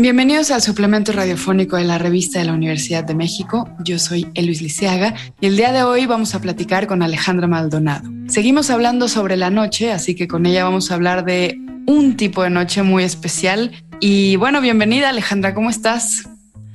Bienvenidos al suplemento radiofónico de la revista de la Universidad de México. Yo soy Eluis Lisiaga y el día de hoy vamos a platicar con Alejandra Maldonado. Seguimos hablando sobre la noche, así que con ella vamos a hablar de un tipo de noche muy especial. Y bueno, bienvenida Alejandra, ¿cómo estás?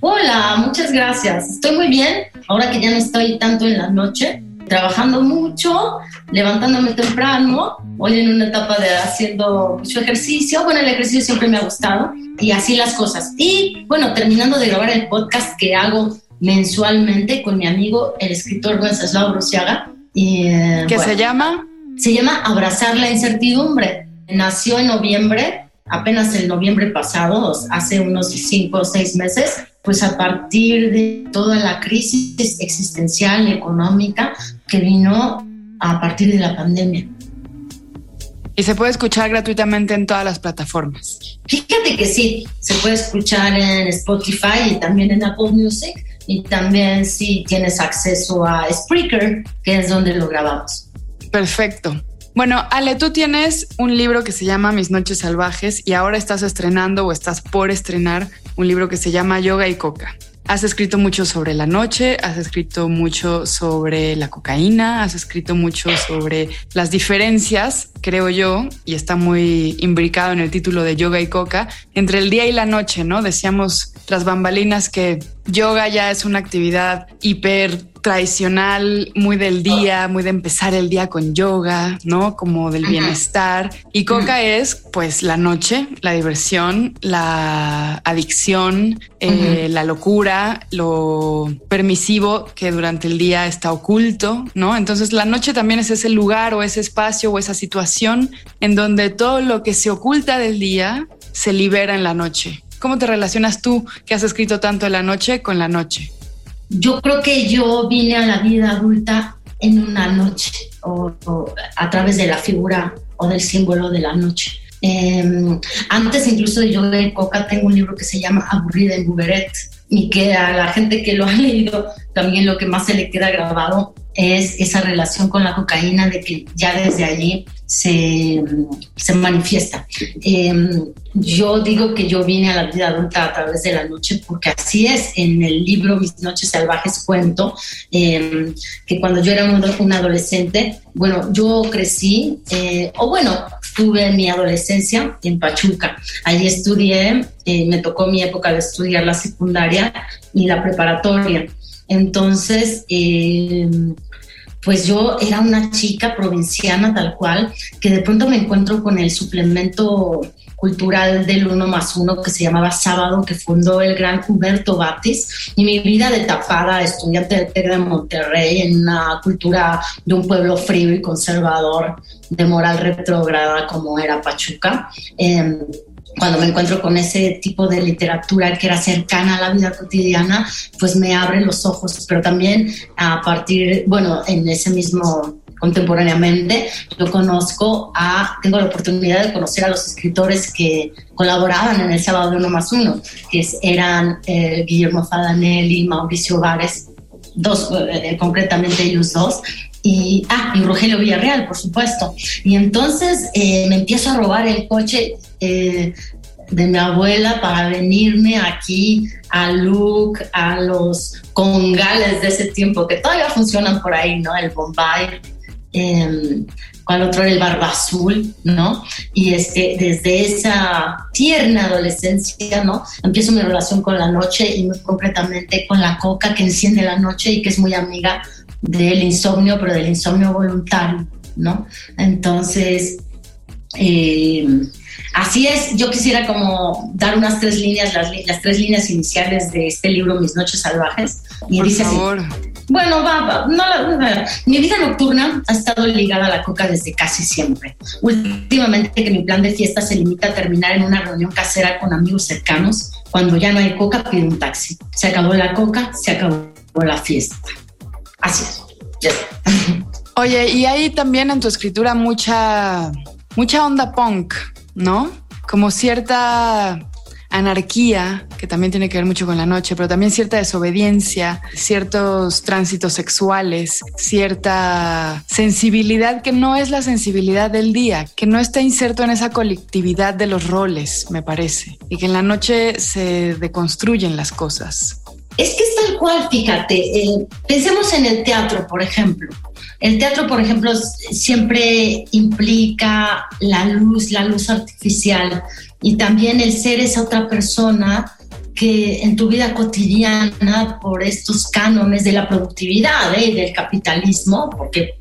Hola, muchas gracias. Estoy muy bien, ahora que ya no estoy tanto en la noche, trabajando mucho, levantándome temprano, hoy en una etapa de haciendo mucho ejercicio. Bueno, el ejercicio siempre me ha gustado y así las cosas. Y bueno, terminando de grabar el podcast que hago mensualmente con mi amigo, el escritor Wenceslao Bruciaga. Y, eh, ¿Qué se llama? Se llama Abrazar la incertidumbre. Nació en noviembre, apenas el noviembre pasado, hace unos cinco o seis meses, pues a partir de toda la crisis existencial y económica que vino a partir de la pandemia. Y se puede escuchar gratuitamente en todas las plataformas. Fíjate que sí, se puede escuchar en Spotify y también en Apple Music y también si tienes acceso a Spreaker, que es donde lo grabamos. Perfecto. Bueno, Ale, tú tienes un libro que se llama Mis Noches Salvajes y ahora estás estrenando o estás por estrenar un libro que se llama Yoga y Coca. Has escrito mucho sobre la noche, has escrito mucho sobre la cocaína, has escrito mucho sobre las diferencias, creo yo, y está muy imbricado en el título de Yoga y Coca, entre el día y la noche, ¿no? Decíamos tras bambalinas que yoga ya es una actividad hiper tradicional, muy del día, muy de empezar el día con yoga, ¿no? Como del bienestar. Y coca es pues la noche, la diversión, la adicción, eh, la locura, lo permisivo que durante el día está oculto, ¿no? Entonces la noche también es ese lugar o ese espacio o esa situación en donde todo lo que se oculta del día se libera en la noche. ¿Cómo te relacionas tú que has escrito tanto en la noche con la noche? yo creo que yo vine a la vida adulta en una noche o, a través de la figura o del símbolo de la noche. Em, antes incluso de yo de Coca tengo un libro que se llama Aburrida en Buberet y que a la gente que lo ha leído también lo que más se le queda grabado es esa relación con la cocaína de que ya desde allí se, se manifiesta. Em, yo digo que yo vine a la vida adulta a través de la noche porque así es. En el libro Mis Noches Salvajes cuento em, que cuando yo era un, adolescente, bueno, yo crecí, eh, o bueno, tuve mi adolescencia en Pachuca. Allí estudié, eh, me tocó mi época de estudiar la secundaria y la preparatoria. Entonces, eh, pues yo era una chica provinciana tal cual, que de pronto me encuentro con el suplemento cultural del uno más uno que se llamaba Sábado, que fundó el gran Huberto Batis, y mi vida de tapada, estudiante de TEC Monterrey, en una cultura de un pueblo frío y conservador, de moral retrógrada como era Pachuca. Eh, cuando me encuentro con ese tipo de literatura que era cercana a la vida cotidiana, pues me abre los ojos, pero también a partir, bueno, en ese mismo contemporáneamente, yo conozco a, tengo la oportunidad de conocer a los escritores que colaboraban en el Sábado de Uno más Uno, que eran eh, Guillermo Fadanelli, Mauricio Vares, dos, eh, concretamente ellos dos, y, ah, y Rogelio Villarreal, por supuesto. Y entonces eh, me empiezo a robar el coche eh, de mi abuela para venirme aquí a Luke, a los congales de ese tiempo, que todavía funcionan por ahí, ¿no? El Bombay, eh, otro era el Barba Azul, ¿no? Y este, desde esa tierna adolescencia, ¿no? Empiezo mi relación con la noche y muy concretamente con la coca que enciende la noche y que es muy amiga del insomnio, pero del insomnio voluntario, ¿no? Entonces, eh, así es, yo quisiera como dar unas tres líneas, las, tres líneas iniciales de este libro, Mis Noches Salvajes. Y Por favor. bueno, va, no, mi vida nocturna ha estado ligada a la coca desde casi siempre. Últimamente que mi plan de fiesta se limita a terminar en una reunión casera con amigos cercanos, cuando ya no hay coca pido un taxi. Se acabó la coca, se acabó la fiesta. Así es. Oye, y hay también en tu escritura mucha, mucha onda punk, ¿no? Como cierta anarquía, que también tiene que ver mucho con la noche, pero también cierta desobediencia, ciertos tránsitos sexuales, cierta sensibilidad que no es la sensibilidad del día, que no está inserto en esa colectividad de los roles, me parece, y que en la noche se deconstruyen las cosas. Es que es tal cual, fíjate, eh, pensemos en el teatro, por ejemplo. El teatro, por ejemplo, siempre implica la luz, la luz artificial y también el ser esa otra persona que en tu vida cotidiana, por estos cánones de la productividad y ¿eh? del capitalismo, porque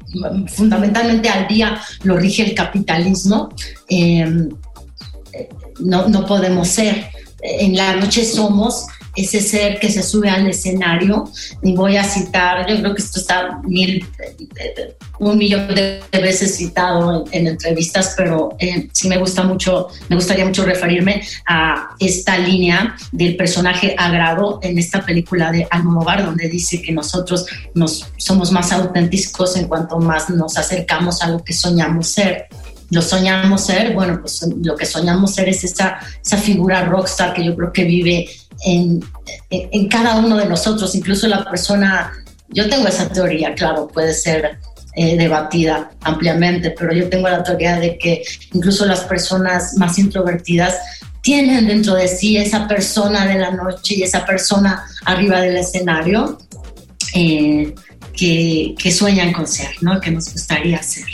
fundamentalmente al día lo rige el capitalismo, em, no, no podemos ser. En la noche somos ese ser que se sube al escenario. Y voy a citar, yo creo que esto está mil, un millón de veces citado en, entrevistas, pero eh, sí me gusta mucho, me gustaría mucho referirme a esta línea del personaje Agrado en esta película de Almodóvar, donde dice que nosotros nos somos más auténticos en cuanto más nos acercamos a lo que soñamos ser lo soñamos ser, bueno, pues lo que soñamos ser es esa, esa figura rockstar que yo creo que vive en, en, cada uno de nosotros, incluso la persona, yo tengo esa teoría, claro, puede ser eh, debatida ampliamente, pero yo tengo la teoría de que incluso las personas más introvertidas tienen dentro de sí esa persona de la noche y esa persona arriba del escenario eh, que, que, sueñan con ser, ¿no? que nos gustaría ser.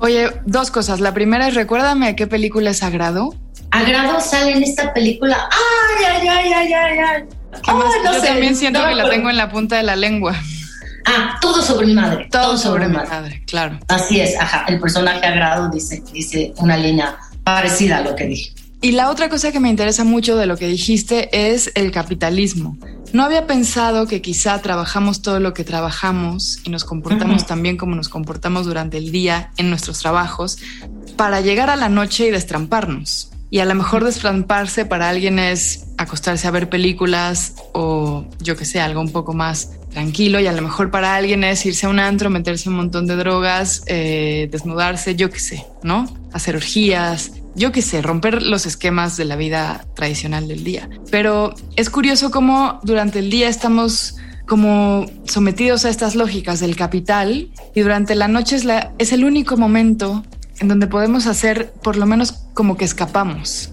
Oye, dos cosas. La primera es, recuérdame a qué película es Sagrado. Agrado sale en esta película. ¡Ay, ay, ay, ay, ay! ay. yo también siento que la tengo en la punta de la lengua. Ah, todo sobre mi madre. Todo, sobre, mi madre. claro. Así es, ajá. El personaje Agrado dice, dice una línea parecida a lo que dije. Y la otra cosa que me interesa mucho de lo que dijiste es el capitalismo. No había pensado que quizá trabajamos todo lo que trabajamos y nos comportamos también como nos comportamos durante el día en nuestros trabajos para llegar a la noche y destramparnos. Y a lo mejor destramparse para alguien es acostarse a ver películas o yo que sé, algo un poco más tranquilo. Y a lo mejor para alguien es irse a un antro, meterse un montón de drogas, eh, desnudarse, yo que sé, ¿no? Hacer orgías, yo qué sé, romper los esquemas de la vida tradicional del día. Pero es curioso cómo durante el día estamos como sometidos a estas lógicas del capital y durante la noche es, es el único momento en donde podemos hacer por lo menos como que escapamos.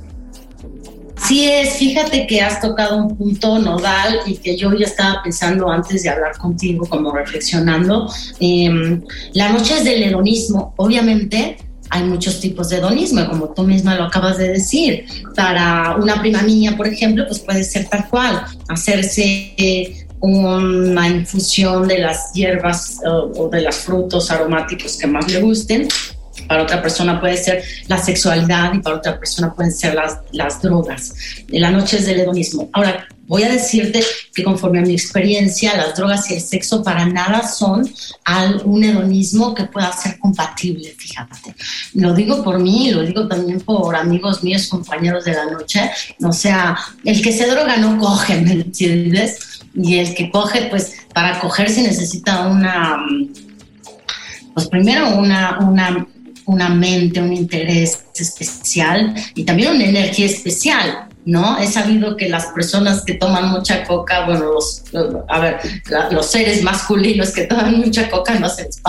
Sí es, fíjate que has tocado un punto nodal y que yo ya estaba pensando antes de hablar contigo, como reflexionando. Em, la noche es del hedonismo, obviamente hay muchos tipos de hedonismo, como tú misma lo acabas de decir. Para una prima niña, por ejemplo, pues puede ser tal cual, hacerse eh, una infusión de las hierbas o de los frutos aromáticos que más le gusten para otra persona puede ser la sexualidad y para otra persona pueden ser las, las drogas. La noche es del hedonismo. Ahora, voy a decirte que conforme a mi experiencia, las drogas y el sexo para nada son un hedonismo que pueda ser compatible, fíjate. Lo digo por mí, lo digo también por amigos míos, compañeros de la noche. O sea, el que se droga no coge, ¿me entiendes? Y el que coge, pues para coger se necesita una, pues primero una, una una mente, un interés especial y también una energía especial, ¿no? He sabido que las personas que toman mucha coca, bueno, los, a ver, los seres masculinos que toman mucha coca no se les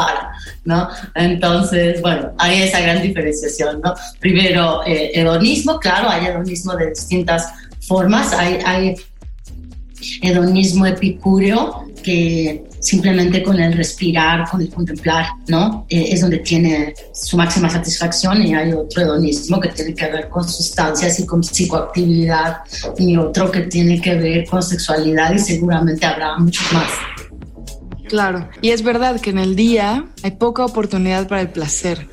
¿no? Entonces, bueno, hay esa gran diferenciación, ¿no? Primero, eh, hedonismo, claro, hay hedonismo de distintas formas, hay, hay hedonismo epicúreo que simplemente con el respirar, con el contemplar, ¿no? Eh, es donde tiene su máxima satisfacción y hay otro hedonismo que tiene que ver con sustancias y con psicoactividad y otro que tiene que ver con sexualidad y seguramente habrá mucho más. Claro, y es verdad que en el día hay poca oportunidad para el placer.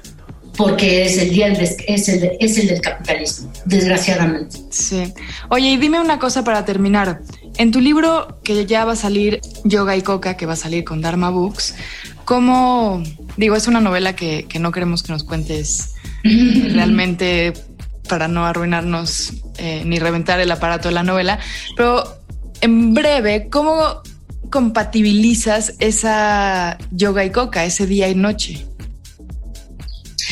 Porque es el día es el, es el del capitalismo, desgraciadamente. Sí. Oye, y dime una cosa para terminar. En tu libro que ya va a salir Yoga y Coca, que va a salir con Dharma Books, ¿cómo, digo, es una novela que, no queremos que nos cuentes realmente para no arruinarnos eh, ni reventar el aparato de la novela, pero en breve, ¿cómo, compatibilizas esa yoga y coca, ese día y noche?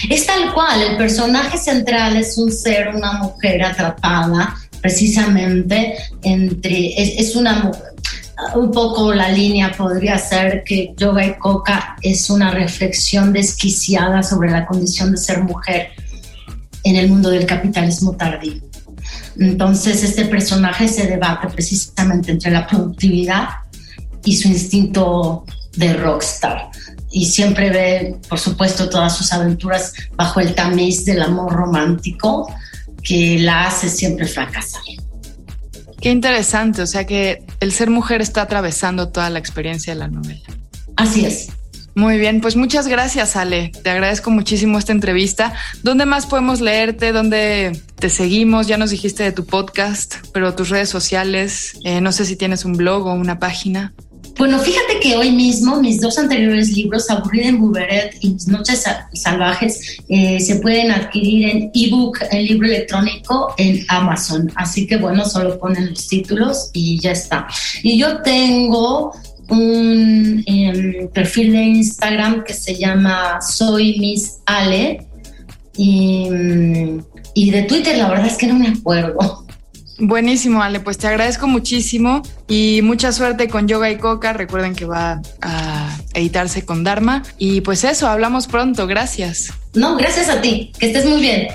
Es tal cual, el personaje central es un ser, una mujer atrapada precisamente entre, es, una un poco la línea podría ser que yoga y coca es una reflexión desquiciada sobre la condición de ser mujer en el mundo del capitalismo tardío. Entonces este personaje se debate precisamente entre la productividad y su instinto de rockstar. Y siempre ve, por supuesto, todas sus aventuras bajo el tamiz del amor romántico que la hace siempre fracasar. Qué interesante, o sea que el ser mujer está atravesando toda la experiencia de la novela. Así es. Muy bien, pues muchas gracias, Ale. Te agradezco muchísimo esta entrevista. ¿Dónde más podemos leerte? ¿Dónde te seguimos? Ya nos dijiste de tu podcast, pero tus redes sociales, eh, no sé si tienes un blog o una página. Bueno, fíjate que hoy mismo mis dos anteriores libros, Aburrida en Buberet y Mis Noches Salvajes, eh, se pueden adquirir en ebook, en libro electrónico, en Amazon. Así que bueno, solo ponen los títulos y ya está. Y yo tengo un em, perfil de Instagram que se llama Soy Miss Ale y, y de Twitter la verdad es que no me acuerdo. Buenísimo, Ale, pues te agradezco muchísimo y mucha suerte con Yoga y Coca. Recuerden que va a editarse con Dharma. Y pues eso, hablamos pronto. Gracias. No, gracias a ti. Que estés muy bien.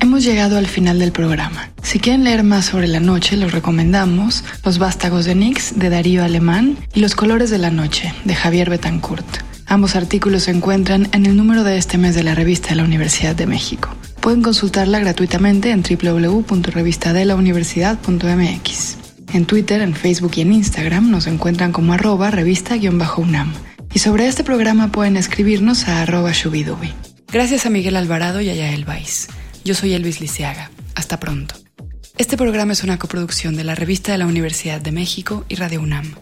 Hemos llegado al final del programa. Si quieren leer más sobre la noche, los recomendamos Los vástagos de Nix de Darío Alemán y Los colores de la noche de Javier Betancourt. Ambos artículos se encuentran en el número de este mes de la revista de la Universidad de México. Pueden consultarla gratuitamente en www.revistadelauniversidad.mx. En Twitter, en Facebook y en Instagram nos encuentran como arroba revista-unam. Y sobre este programa pueden escribirnos a arroba shubidubi. Gracias a Miguel Alvarado y a Yael. Yo soy Elvis Liceaga. Hasta pronto. Este programa es una coproducción de la Revista de la Universidad de México y Radio UNAM.